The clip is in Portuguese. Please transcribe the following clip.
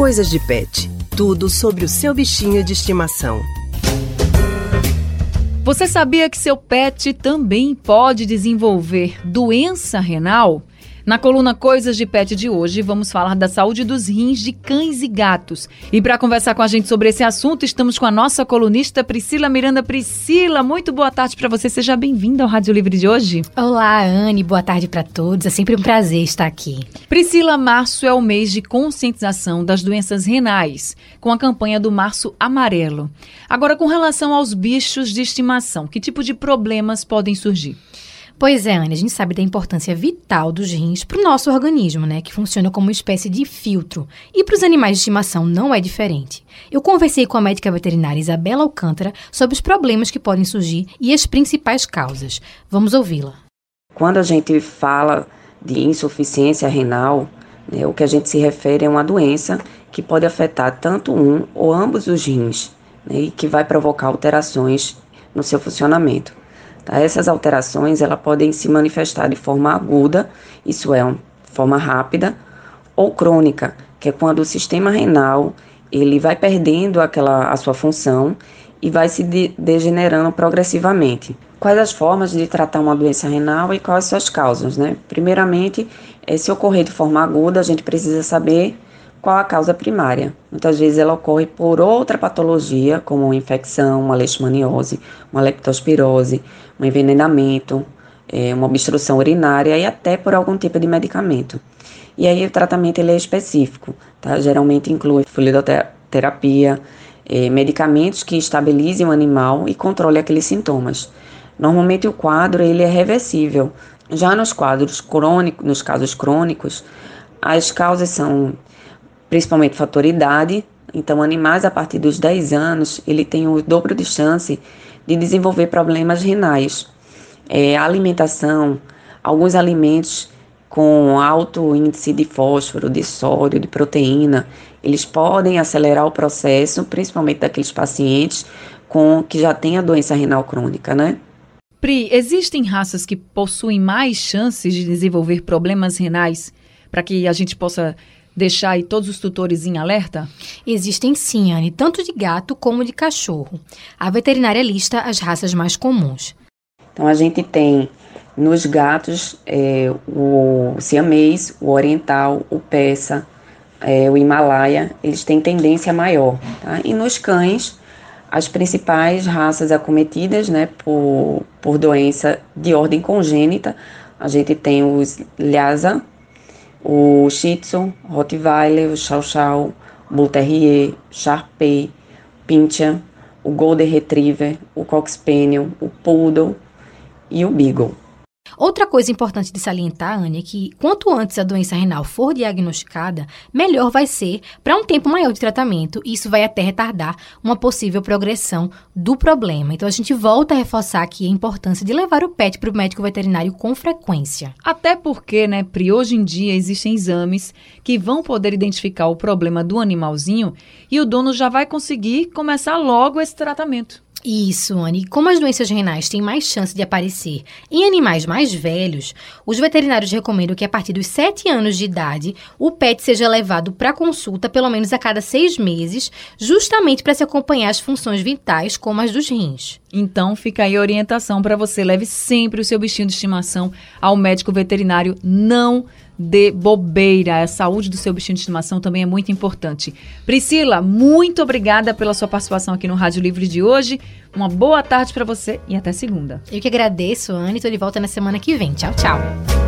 Coisas de Pet. Tudo sobre o seu bichinho de estimação. Você sabia que seu pet também pode desenvolver doença renal? Na coluna Coisas de Pet de hoje, vamos falar da saúde dos rins de cães e gatos. E para conversar com a gente sobre esse assunto, estamos com a nossa colunista Priscila Miranda. Priscila, muito boa tarde para você. Seja bem-vinda ao Rádio Livre de hoje. Olá, Anne. Boa tarde para todos. É sempre um prazer estar aqui. Priscila, março é o mês de conscientização das doenças renais, com a campanha do Março Amarelo. Agora, com relação aos bichos de estimação, que tipo de problemas podem surgir? Pois é, Anne, a gente sabe da importância vital dos rins para o nosso organismo, né? Que funciona como uma espécie de filtro. E para os animais de estimação não é diferente. Eu conversei com a médica veterinária Isabela Alcântara sobre os problemas que podem surgir e as principais causas. Vamos ouvi-la. Quando a gente fala de insuficiência renal, né, o que a gente se refere é uma doença que pode afetar tanto um ou ambos os rins né, e que vai provocar alterações no seu funcionamento. Tá? Essas alterações ela podem se manifestar de forma aguda, isso é, uma forma rápida, ou crônica, que é quando o sistema renal ele vai perdendo aquela a sua função e vai se de, degenerando progressivamente. Quais as formas de tratar uma doença renal e quais suas causas, né? Primeiramente, se ocorrer de forma aguda, a gente precisa saber qual a causa primária. Muitas vezes ela ocorre por outra patologia, como uma infecção, uma leishmaniose, uma leptospirose, um envenenamento, é, uma obstrução urinária e até por algum tipo de medicamento. E aí o tratamento ele é específico, tá? Geralmente inclui fluidoterapia, é, medicamentos que estabilizem o animal e controlem aqueles sintomas. Normalmente o quadro ele é reversível. Já nos quadros crônicos, nos casos crônicos, as causas são principalmente fator idade. Então, animais a partir dos 10 anos, ele tem o dobro de chance de desenvolver problemas renais. É, a alimentação, alguns alimentos com alto índice de fósforo, de sódio, de proteína, eles podem acelerar o processo, principalmente daqueles pacientes com que já têm a doença renal crônica, né? Pri, existem raças que possuem mais chances de desenvolver problemas renais para que a gente possa deixar aí todos os tutores em alerta? Existem sim, Anne, tanto de gato como de cachorro. A veterinária lista as raças mais comuns. Então a gente tem nos gatos é, o siamês, o oriental, o persa, é, o himalaia, eles têm tendência maior. Tá? E nos cães, as principais raças acometidas né, por, por doença de ordem congênita, a gente tem os Lhasa, o Shih Tzu, Rottweiler, o Chow Chow, Bull Terrier, Sharpei, Pinscher, o Golden Retriever, o Cox Spaniel, o Poodle e o Beagle. Outra coisa importante de salientar, Anne, é que quanto antes a doença renal for diagnosticada, melhor vai ser para um tempo maior de tratamento e isso vai até retardar uma possível progressão do problema. Então a gente volta a reforçar aqui a importância de levar o pet para o médico veterinário com frequência. Até porque, né, Pri, hoje em dia existem exames que vão poder identificar o problema do animalzinho e o dono já vai conseguir começar logo esse tratamento. Isso, Anne. Como as doenças renais têm mais chance de aparecer em animais mais velhos, os veterinários recomendam que a partir dos 7 anos de idade o pet seja levado para consulta pelo menos a cada seis meses, justamente para se acompanhar as funções vitais, como as dos rins. Então, fica aí a orientação para você. Leve sempre o seu bichinho de estimação ao médico veterinário. Não de bobeira. A saúde do seu bichinho de estimação também é muito importante. Priscila, muito obrigada pela sua participação aqui no Rádio Livre de hoje. Uma boa tarde para você e até segunda. Eu que agradeço, Anne. Estou de volta na semana que vem. Tchau, tchau.